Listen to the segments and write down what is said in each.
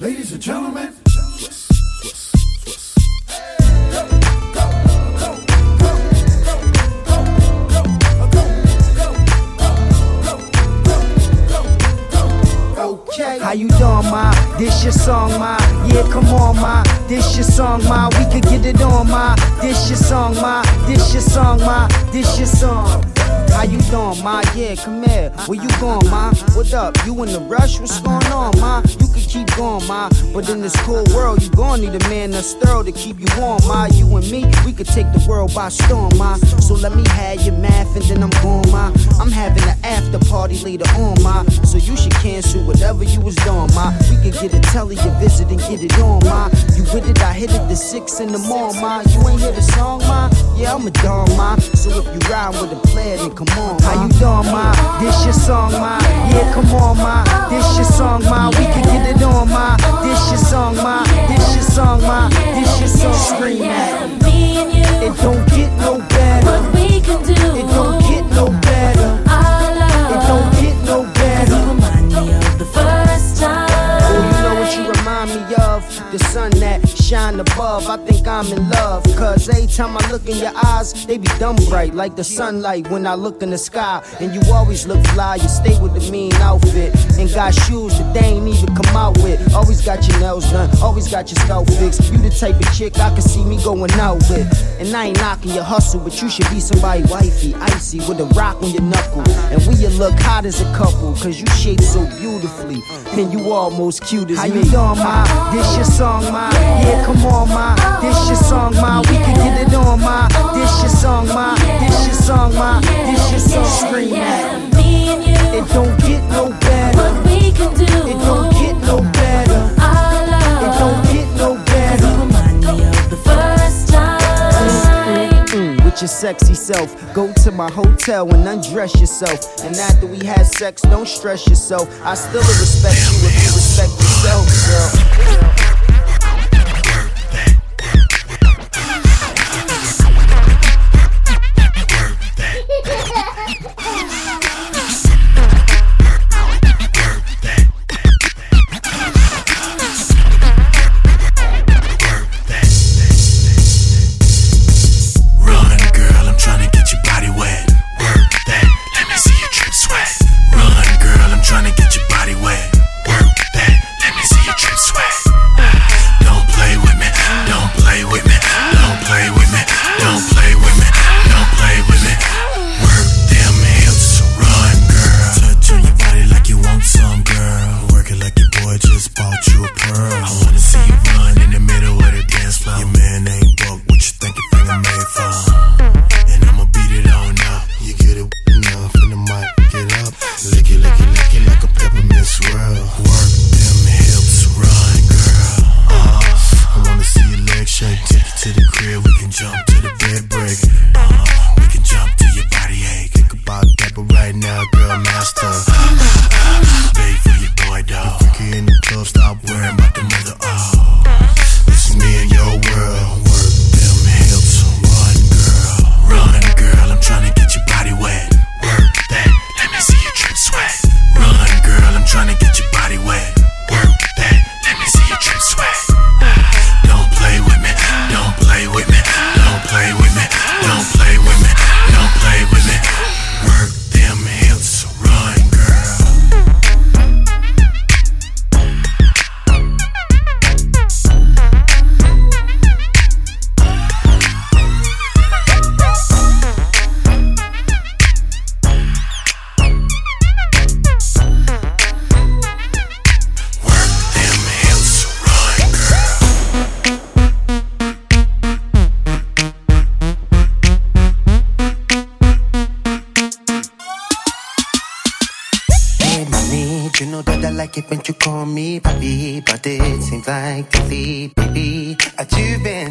Ladies and gentlemen. How you doing, ma? This your song, ma? Yeah, come on, ma. This your song, ma. We could get it on, ma. This your song, ma. This your song, ma. This your song. How you doing, ma? Yeah, come here. Where you going, ma? What up? You in the rush? What's going on, ma? You can keep going, ma. But in this cool world, you gon' need a man that's thorough to keep you warm, ma. You and me, we could take the world by storm, ma. So let me have your math and then I'm going, ma. I'm having an after party later on, ma. So you should cancel whatever you was doing, ma. We could get a telly, a visit and get it on, ma. You with it, I hit it the six in the morning, ma. You ain't hear the song, ma? Yeah, I'm a dog, ma. So if you ride with a player, then come on. How you doing, ma? This your song, ma. Yeah, come on, ma. This your song, ma. We can get it on, ma. This your song, ma. This your song, ma. This your song. Scream at me. You, It don't get no better. what we can do. It don't get no better. It don't get no You better. remind me of the first time. Oh, you know what you remind me of? The sun that shine above. I think I'm in love. Cause every time I look in your eyes, they be dumb bright like the sunlight when I look in the sky. And you always look fly. You stay with the mean outfit. And got shoes that they ain't even come out with. Always got done. Always got your scalp fixed. You the type of chick I can see me going out with. And I ain't knocking your hustle, but you should be somebody wifey, icy, with a rock on your knuckle. And we you look hot as a couple, cause you shape so beautifully. And you almost cute as How me. you doing, ma? This your song, ma? Yeah, come on, ma. This your song, ma. We can get it on, ma. This your song, ma. This your song, ma. This your song. Scream at me. Me and you, It don't get no better. what we can do. It don't get no better. Your sexy self. Go to my hotel and undress yourself. And after we had sex, don't stress yourself. I still respect you if you respect yourself, girl. Run,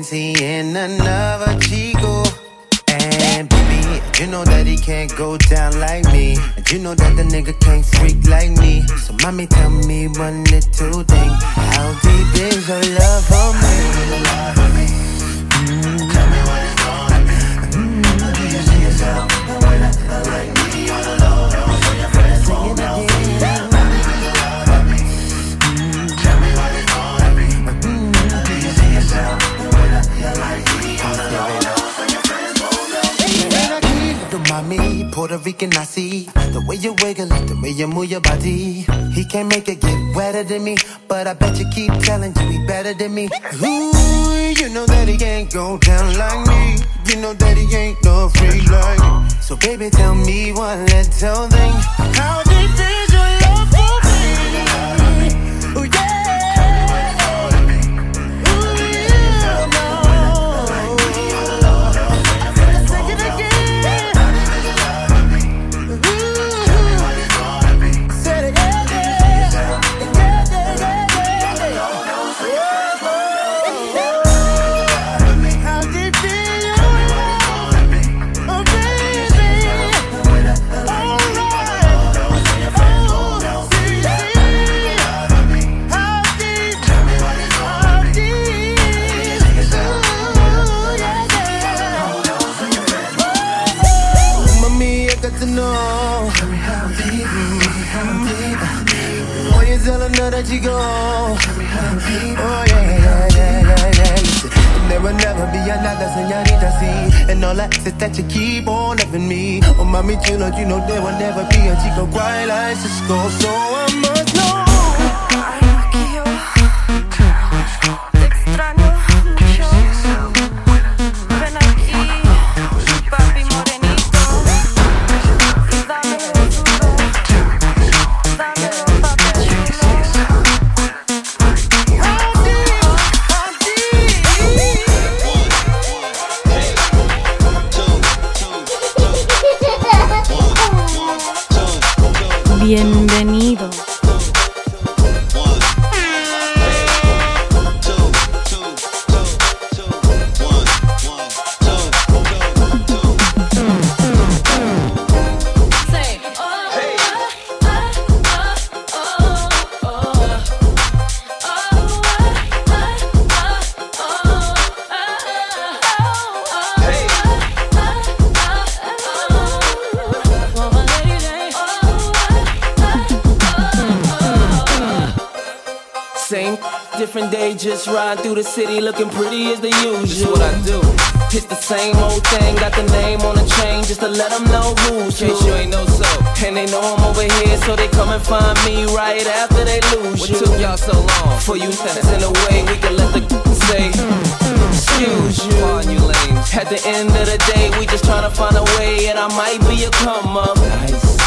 seeing another chico. And baby, you know that he can't go down like me. And you know that the nigga can't freak like me. So mommy, tell me one little thing. How deep is your love for me? Sing it me, Puerto Rican, I see. The way you wiggle the way you move your body. He can't make it get wetter than me, but I bet you keep telling you he better than me. Ooh, you know that he can't go down like me. You know that he ain't no free like me. So baby, tell me one little thing. How deep is your you that you go. Oh yeah, yeah, yeah, yeah, yeah. And there will never be another señorita, see. And all I ask that you keep on loving me. Oh, mami chulo, you know there will never be a chico quite like Sisqó. So I must city looking pretty as the usual. This what I do. It's the same old thing, got the name on the chain just to let them know who's who. Case you ain't know so. And they know I'm over here, so they come and find me right after they lose what you. took y'all so long? For you nuts in a way, we can let the say, mm, mm, excuse you. Pardon you lames. At the end of the day, we just tryna find a way, and I might be a come up. Nice.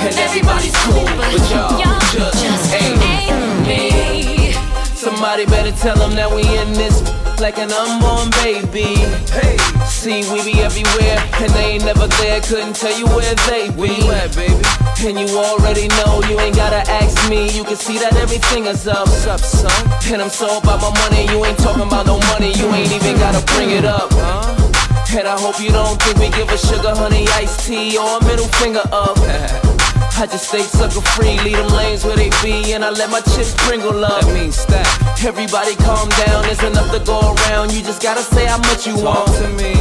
And everybody's cool, but y'all just ain't me. Somebody better tell them that we in this like an unborn baby. Hey, see, we be everywhere, and they ain't never there. Couldn't tell you where they be. Where you at, baby? And you already know, you ain't gotta ask me. You can see that everything is up. What's up, son? And I'm so about my money, you ain't talking about no money. You ain't even gotta bring it up, huh? And I hope you don't think we give a sugar honey iced tea or a middle finger up. I just stay sucker free, leave them lanes where they be, and I let my chips sprinkle up. That means stack. Everybody calm down, there's enough to go around. You just gotta say how much you want to me.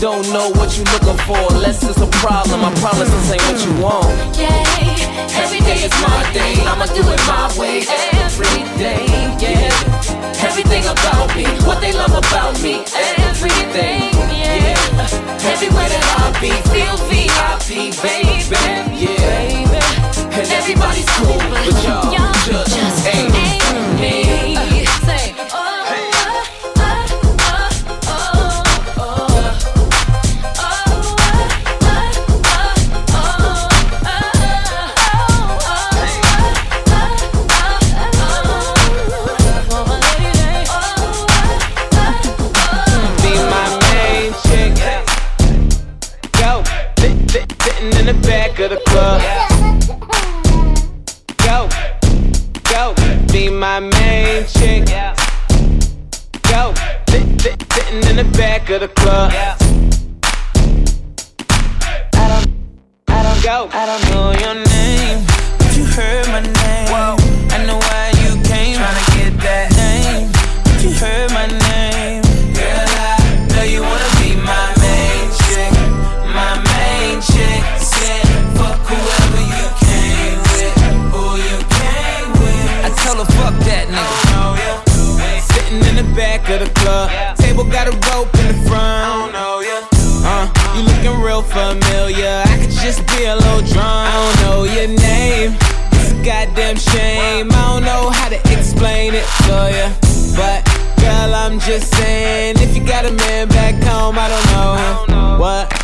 Don't know what you looking for, unless it's a problem. I promise this ain't what you want. Yeah, Every day is my day, I'ma do it my way every day, yeah. Everything about me, what they love about me, everything, yeah. Everywhere that I be, feel VIP, baby, yeah. Everybody's cool, but y'all drown. I don't know your name. It's a goddamn shame. I don't know how to explain it to you. But girl, I'm just saying, if you got a man back home, I don't know what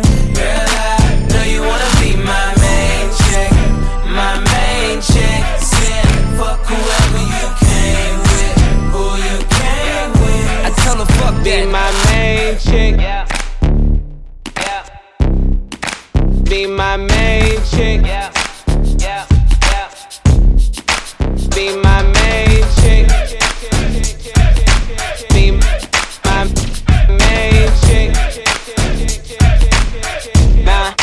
Be my main chick. Be my main chick. Be my main chick. Be my main chick. Nah.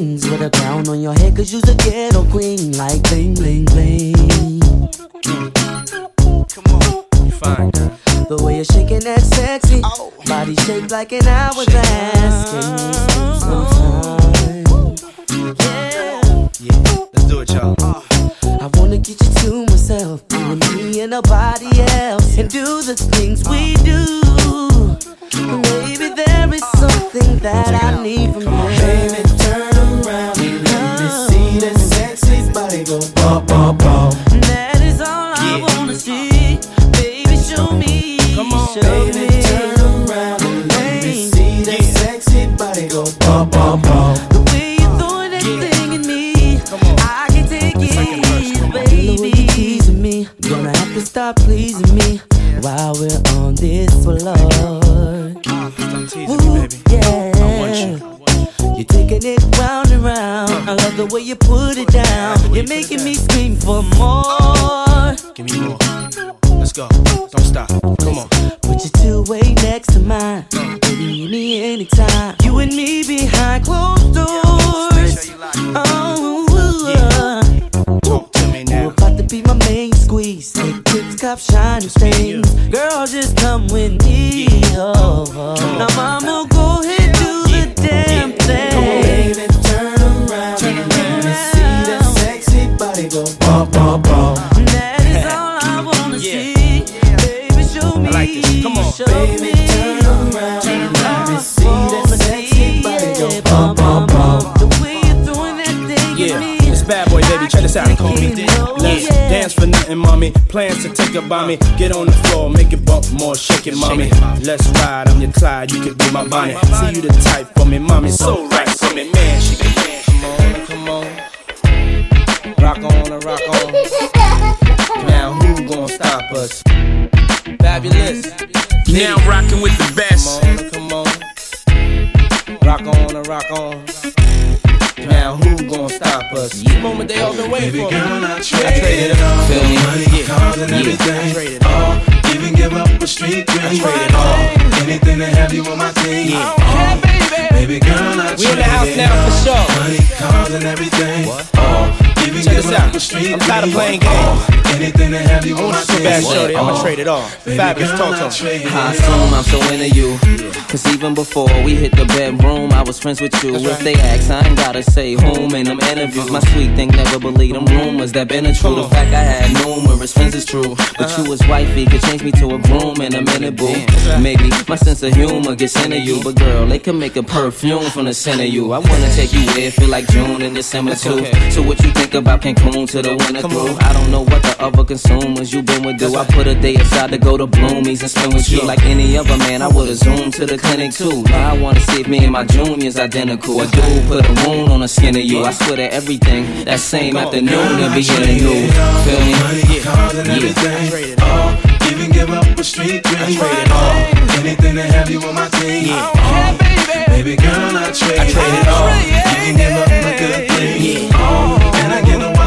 Magazines with a crown on your head, cause you's a ghetto queen, like bling, bling, bling. You fine. The way you're shaking that sexy oh. body shaped like an hourglass. Can you spend some time? Yeah. Yeah, let's do it, y'all. I wanna get you to myself, you and me and nobody else, and do the things we do. Maybe there is something that I need from bump, bump, bump. That is all I wanna see. Baby, show me. Come on, show Baby, me. turn around and let me see that sexy body go bump, bump, bump. The way you throwing that thing at me, I can take it, come on. baby. You teasing me, gonna have to stop pleasing me while we're on the way you put it down. You're making me scream for more. Give me more. Let's go. Don't stop. Come on. Put your two way next to mine. Baby, meet me anytime. You and me behind closed doors. Oh, Talk to me oh, oh. you now. about to be my main squeeze. Take tips, cop shiny things. Girl, just come with me. Oh, oh. Now, mama, go bump, bump, bump. That is all I wanna see. Baby, show me. Show me. turn around let me see that sexy go bump, bump, bump. Yeah, at bad boy, baby. Check this out. Call me Let's dance for nothing, mommy. Plans to take a me. Get on the floor, make it bump more, shake it, mommy. Let's ride, I'm your Clyde, you could be my Bonnie. See you the type for me, mommy. So right for me, man. She can stop us? Fabolous. Now rocking with the Come best. on, come on. Rock on, and rock on. Now who gon' stop us? The moment they all been waiting for. Girl, I I trade traded it all. Feel? Money, Yeah. cars, and Yeah. everything. All. Even oh, give up a street dream. trade it oh, all. Anything to have you on my team. Yeah. Oh, all. Baby girl, I We in the trade house it now for all. sure. Money, cars, and everything. All. Even Check this out. a street I'm tired of playing games. Anything to have you on my So team. bad, shorty. I'ma trade it all. Baby Fabolous, talk I to 'em. trade it I assume I'm so into you. Cause even before we hit the bedroom, I was friends with you. If they ask, I ain't gotta say whom in them interviews. My sweet thing never believe them rumors that been a true. The fact I had numerous friends is true. But uh-huh. you was wifey, could change me to a broom in a minute, boo. Maybe my sense of humor gets into you. But girl, they can make a perfume from the scent of you. I wanna take you where it feel like June and December too. So what you think about Cancun to the winter through? I don't know what the other consumers you been with do. I put a day aside to go to Bloomies and spend with you like any other man. I would've zoomed to the clinic too. Now I wanna see if me and my junior's identical. A dude put a wound on the skin of you. I swear to everything that same afternoon and beginning new. Feel me? Money, cars, and Yeah. everything. All. Oh, even give up a street dream. All. Oh, anything to have you on my team. All. Oh, baby girl, I trade, it all. You can give up a good thing. All.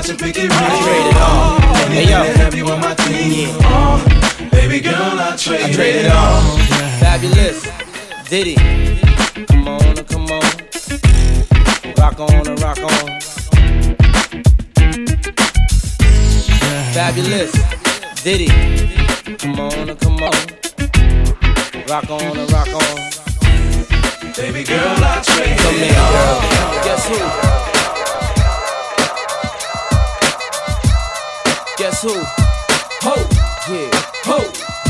Watch it pick it right. trade it all. Anything Hey, yo. to have you on my team. All. Baby girl, I trade, I trade it it all. Fabolous. Diddy. Come on, come on. Rock on and rock on. Fabolous. Diddy. Come on, come on. Rock on and rock on. Baby girl, I trade it all. Guess who? Guess who? Ho, yeah, ho,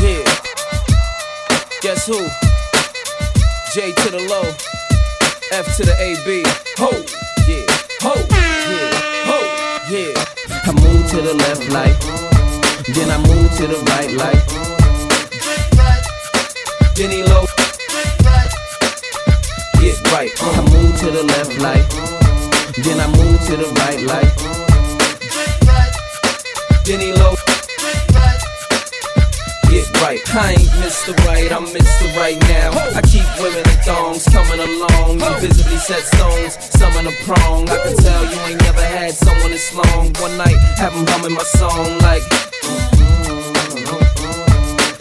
yeah. Guess who? J to the low, F to the AB. Ho, yeah, ho, yeah, ho, yeah. I move to the left like, then I move to the right like. Denny low, Get right. I move to the left like, then I move to the right like. Denny low. Get right. I ain't Mr. Right, I'm Mr. Right now. I keep women in thongs coming along. You visibly set stones, some in a prong. I can tell you ain't never had someone this long. One night, have 'em humming my song like.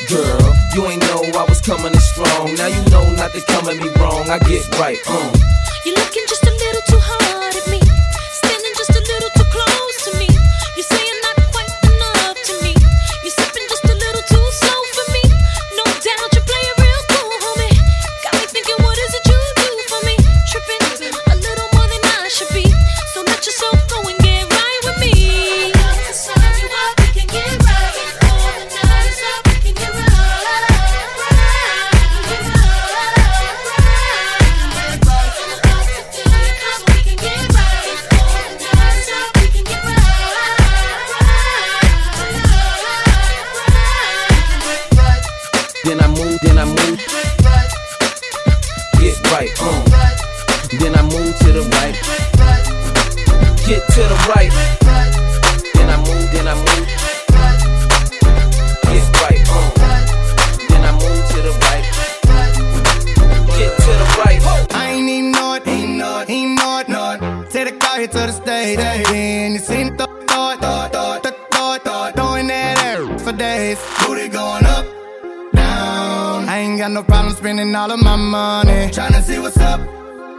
Girl, you ain't know I was coming in strong. Now you know not to come at me wrong. I get right, uh. You're looking just a days. Booty going up, down. I ain't got no problem spending all of my money. Tryna see what's up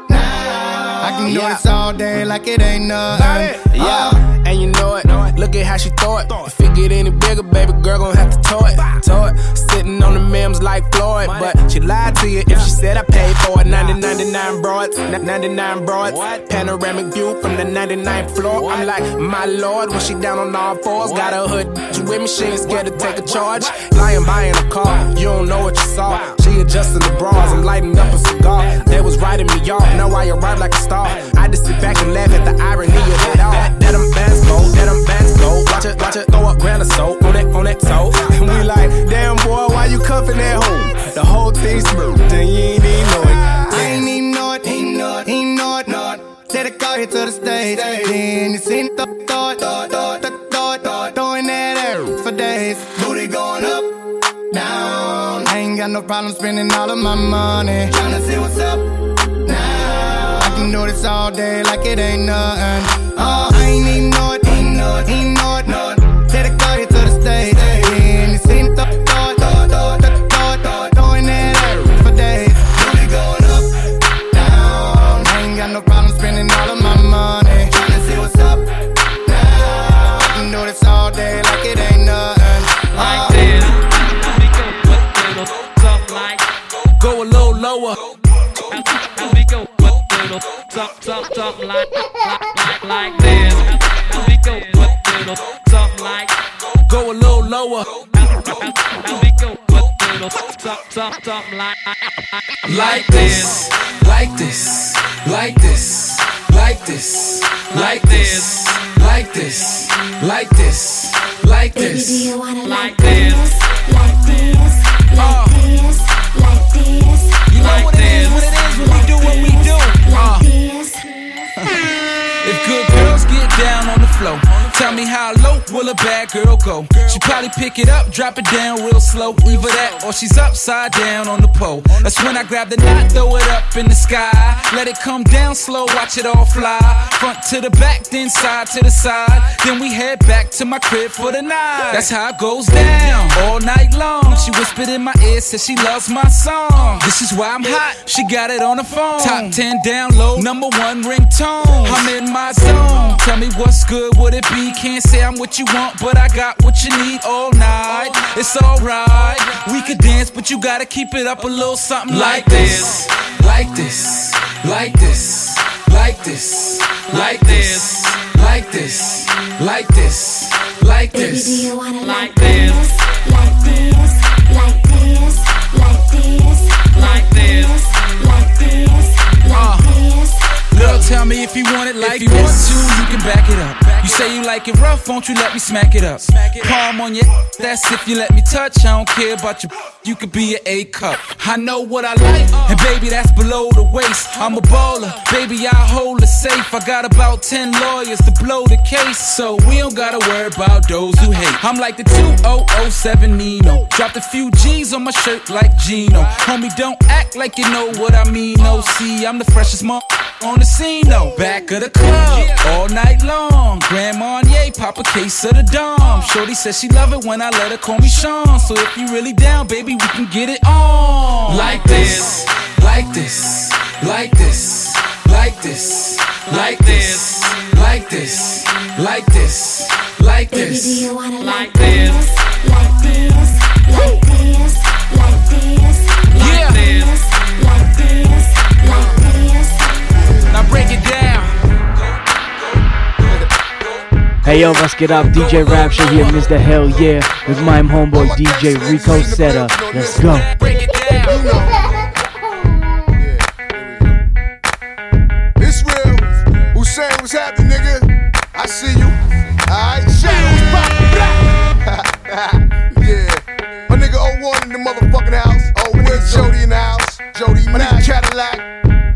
now. I can do Yeah. this all day like it ain't nothing. Yeah, uh, and you know it. Look at how she throw it. If it get any bigger, baby girl gon' have to tow it. Tow it. Sitting on the memes like Floyd, but she lied to you if she said I paid for it. 90, broads, 99 broads. Panoramic view from the 99th floor. I'm like, my lord, when she down on all fours, got her hood she with me. She ain't scared to take a charge. Lying by in a car, you don't know what you saw. She adjusting the bras, I'm lighting up a cigar. They was writing me off, now I arrive like a star. I just sit back and laugh at the irony of it all. That go, that bands go. Watch it, watch it, throw up grand or so on that, on that toe. And we like, damn boy, why you cuffing that hoe? The whole thing smooth, then you ain't even know it. I ain't even know it, ain't know it, ain't know it, it. Take the car here to the stage, then you seen the thought, thought, thought, thought, thought, thought, throwing that air for days. Booty going up, down. I ain't got no problem spending all of my money. Tryna see what's up now. I can do this all day like it ain't nothing. Oh, I ain't even know it, ain't know it, know it. Take the car here to the stage, then you seen the thought, thought, thought, thought, thought, thought, throwing that air for days. Booty going up, down. I ain't got no problem spending all of my money. Tryna see what's up now. I can do this all day like it ain't nothing. Like Oh. this. Let me go a little something like. Go a little lower. Let me go a little something, something, something like, like, like, something, something, something like. Like this, like this, like this, like this, like this, like this, like this, like this. Baby, do you wanna Like like this? A bad girl go? She probably pick it up, drop it down real slow. Either that or she's upside down on the pole. That's when I grab the knot, throw it up in the sky. Let it come down slow, watch it all fly. Front to the back, then side to the side. Then we head back to my crib for the night. That's how it goes down all night long. She whispered in my ear, said she loves my song. This is why I'm hot. She got it on the phone. Top 10 down low, number one ringtone. I'm in my zone. Tell me what's good, would it be? Can't say I'm what you want, but I got what you need all night. It's alright. We could dance, but you gotta keep it up a little something like this. Like this, like this, like this, like this, like this, like this, like Baby, do this. you wanna Like like this? Like this? Like this? Like this? Like this. Like this? Like this? Girl, uh, tell me if you want it like this. if you want to, you can back it up. You say you like it rough, won't you let me smack it up? Smack it Palm on your, that's if you let me touch. I don't care about your, you could be an A cup. I know what I like, uh. and baby, that's below the waist. I'm a baller, baby, I hold it safe. I got about 10 lawyers to blow the case, so we don't gotta worry about those who hate. I'm like the 2007 Nino. Dropped a few G's on my shirt like Gino. Homie, don't act like you know what I mean. No, see, I'm the freshest mom on the scene. casino, back of the club, all night long. Grand Marnier, pop a case of the Dom. Shorty says she love it when I let her call me Sean. So if you really down, baby, we can get it on. Like this, like this, like this, like this, like this, like this, like this, like Baby, do this, you wanna like like this. this? Like this? Like this? Like this? Like this? Like this? Like this? Now break it down. Hey yo, was geht ab? DJ Rapture hier, Mr. Hell Yeah, with my homeboy DJ Rico Zeta. Let's go. It's real. Hussein, what's happening, nigga? I see you. Alright, shadows pop. yeah. My nigga 01 in the motherfucking house. Oh, with Jody in the house. Jody, my nigga Cadillac.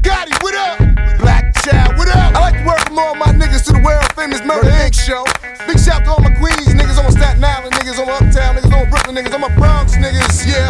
Gotti, what up? Black Child, what up? I like to welcome all my niggas to the world famous Murder Inc. show. Big shout to all my Queens niggas, all my Staten Island niggas, all my Uptown niggas, all my Brooklyn niggas, all my Bronx niggas, yeah.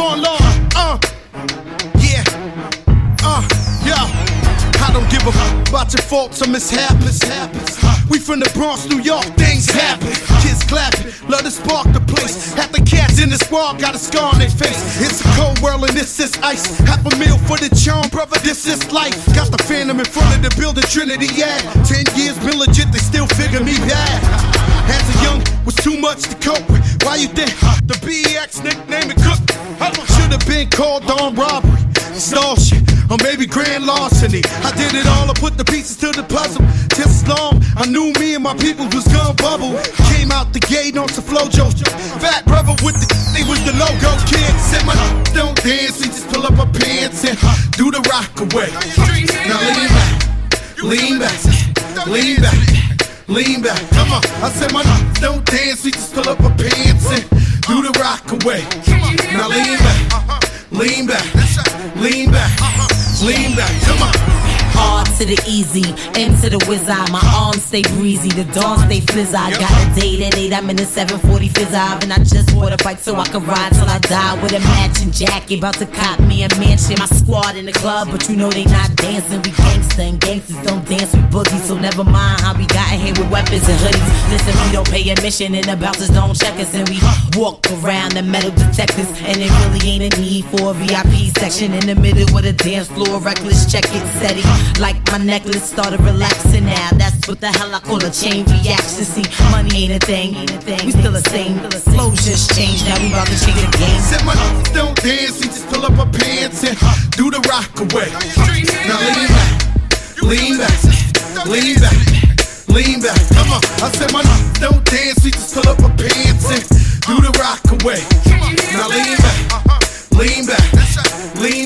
Born law. Uh, yeah. Uh, yeah. I don't give a fuck about your faults or mishaps. We from the Bronx, New York, things happen. Kids clapping, love to spark the place. Half the cats in the squad got a scar on their face. It's a cold world and this is ice. Half a meal for the charm, brother, this is life. Got the phantom in front of the building, Trinity, yeah. Ten years been legit, they still figure me bad. As a young, was too much to cope with. Why you think the BX nickname it Cook? Should have been called on robbery, stall shit, or maybe grand larceny. I did it all, I put the pieces to the puzzle. As long, I knew me and my people was gonna bubble. Came out the gate on some flojo. Fat brother with the, they was the logo kid. Said my don't dance, he just pull up my pants and do the rock away. Now lean back, lean back, lean back. lean back. Come on, I said my don't dance, we just pull up our pants and do the rock away. Now lean back, lean back, lean back, lean back. Come on. R to the easy, M to the wizard. My arms stay breezy, the dawn stay fizz. I got a date at 8, I'm in the 740 fizz and I just bought a bike so I can ride till I die with a matching jacket. About to cop me a mansion. My squad in the club, but you know they not dancing. We gangsta and gangsters don't dance with boogies, so never mind how we got here with weapons and hoodies. Listen, we don't pay admission and the bouncers don't check us, and we walk around the metal detectors. And it really ain't a need for a VIP section in the middle with a dance floor. Reckless, check it, steady. Like my necklace started relaxing now. That's what the hell I call a chain reaction. See, money ain't a thing. We still the same. Flow just changed. Now we about to change the game. Said my n- don't dance, we just pull up our pants and do the rock away. Now lean back, lean back, lean back, lean back. Come on, I said my n- don't dance, we just pull up our pants and do the rock away. Now lean back, lean back, lean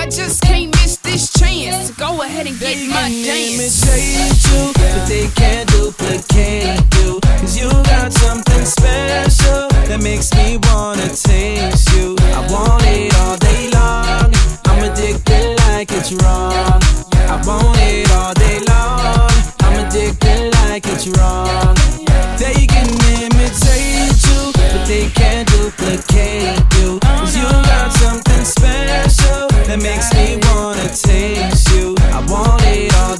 I just can't miss this chance. to Go ahead and get my dance. imitate you, but they can't duplicate you. Cause you got something special that makes me wanna taste you. I want it all day long. I'm addicted like it's wrong. I want it all day long. I'm addicted like it's wrong. They can imitate you, but they that makes me wanna taste you. I want it all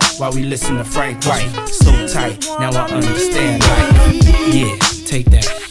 while we listen to Frank White. So tight, now I understand. Yeah, take that.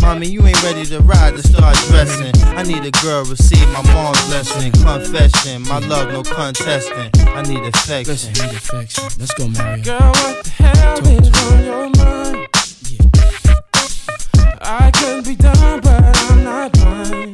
Mommy, you ain't ready to ride to start dressing. I need a girl, receive my mom's lesson. Confession, my love, no contesting. I need affection. Listen, need affection. Let's go, Mario. Girl, what the hell is on your mind? Yeah. I could be done, but I'm not blind.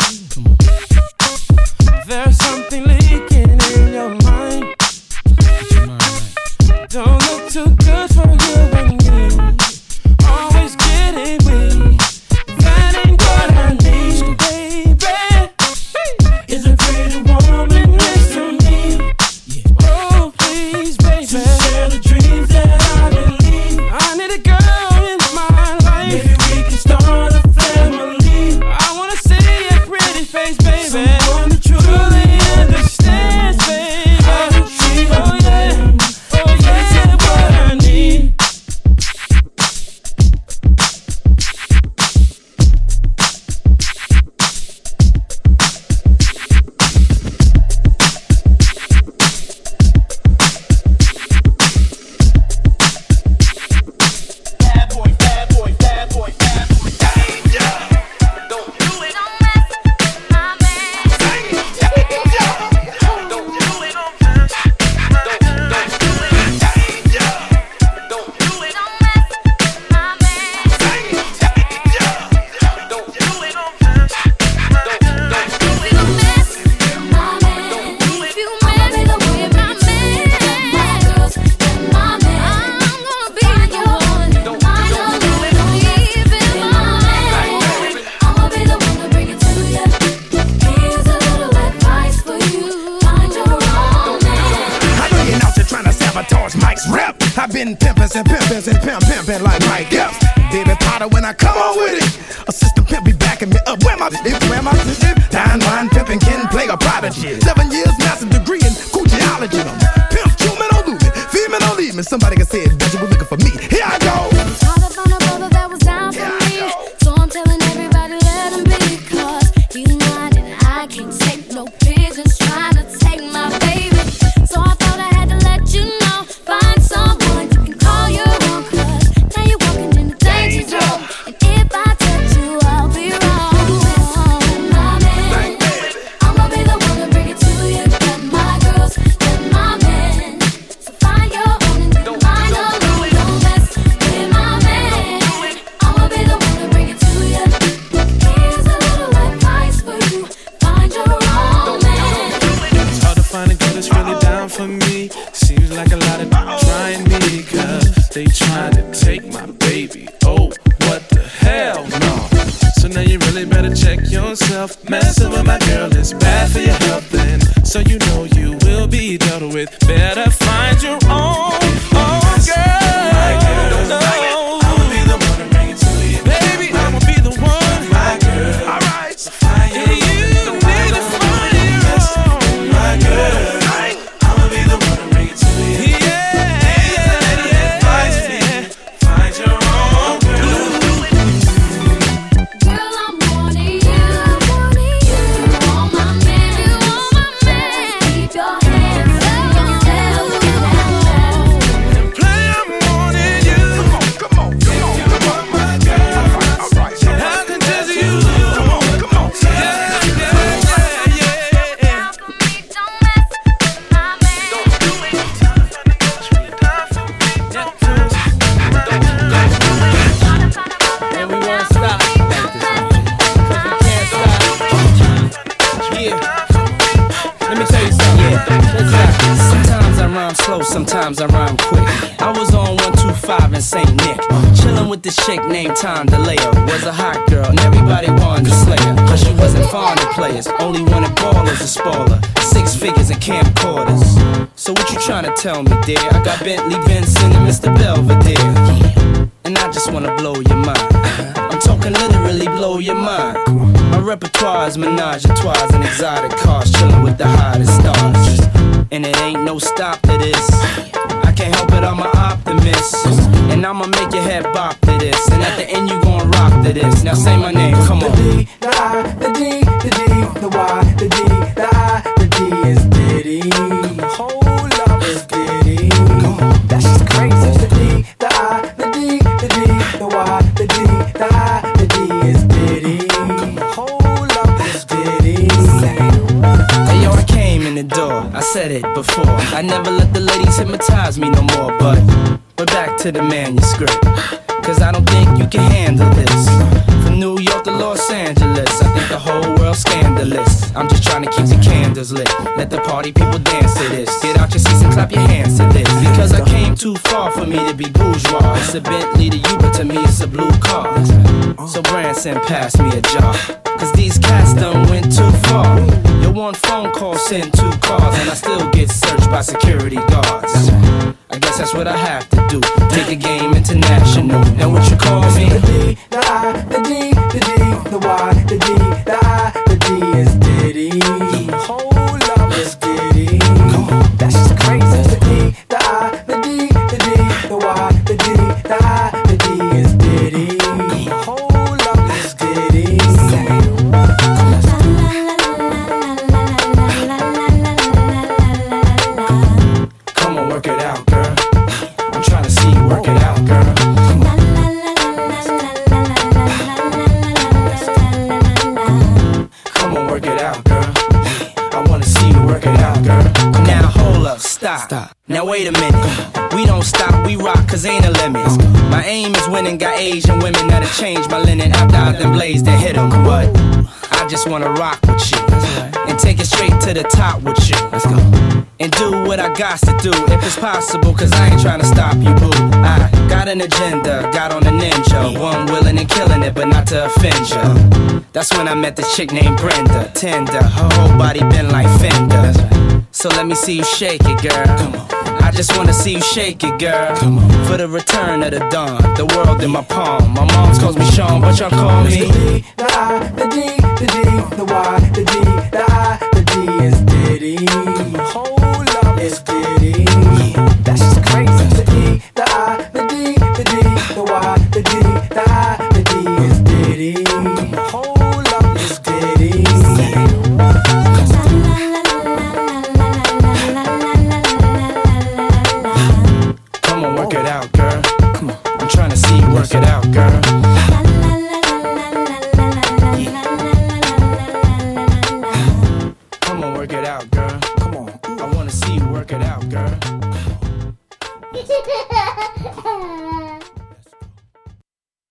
And pimping and pimp pimping like Mike Epps. Baby Potter when I come on with it. A system pimp be backing me up. Where my if where my sister? Dine line pimping can play a prodigy. Seven years master degree in coochology. Pimp, human or losing, female or leaving. Somebody can say it better. We're looking for me. Here I go. Got Bentley Benson and Mr. Belvedere. And I just wanna blow your mind. I'm talking literally blow your mind. My repertoire is menage a trois and exotic cars, chilling with the hottest stars. And it ain't no stop to this. I can't help it, I'm an optimist. And I'ma make your head bop to this. And at the end, you gon' rock to this. Now say my name, come on. I never let the ladies hypnotize me no more, but we're back to the manuscript. Cause I don't think you can handle this. From New York to Los Angeles, I think the whole world's scandalous. I'm just trying to keep the candles lit. Let the party people dance to this. Get out your seats and clap your hands to this. Because I came too far for me to be bourgeois. It's a Bentley to you, but to me it's a blue car. So Branson, pass me a jar. Cause these cats done went too far. Your one phone call send two cars, and I still get searched by security guards. I guess that's what I have to do. Take the game international. Now what you call me? The D, the I, the D, wait a minute. We don't stop, we rock, cause ain't a limit. My aim is winning, got Asian women that'll change my linen after I done blazed and hit 'em. What? I just wanna rock with you and take it straight to the top with you. Let's go. And do what I got to do if it's possible, cause I ain't trying to stop you, boo. I got an agenda, got on a ninja. One willing and killing it, but not to offend ya. That's when I met the chick named Brenda. Tender, her whole body been like Fender. So let me see you shake it, girl. Come on. I just wanna see you shake it, girl. Come on. For the return of the dawn, the world in my palm. My mom's calls me Sean, but y'all call me. The D, the I, the D, the D, the Y, the D, the I, the D is Diddy. Hold up, it's Diddy. That's just crazy. The D, the I, the D, the D, the Y, the D, the I, the D is Diddy.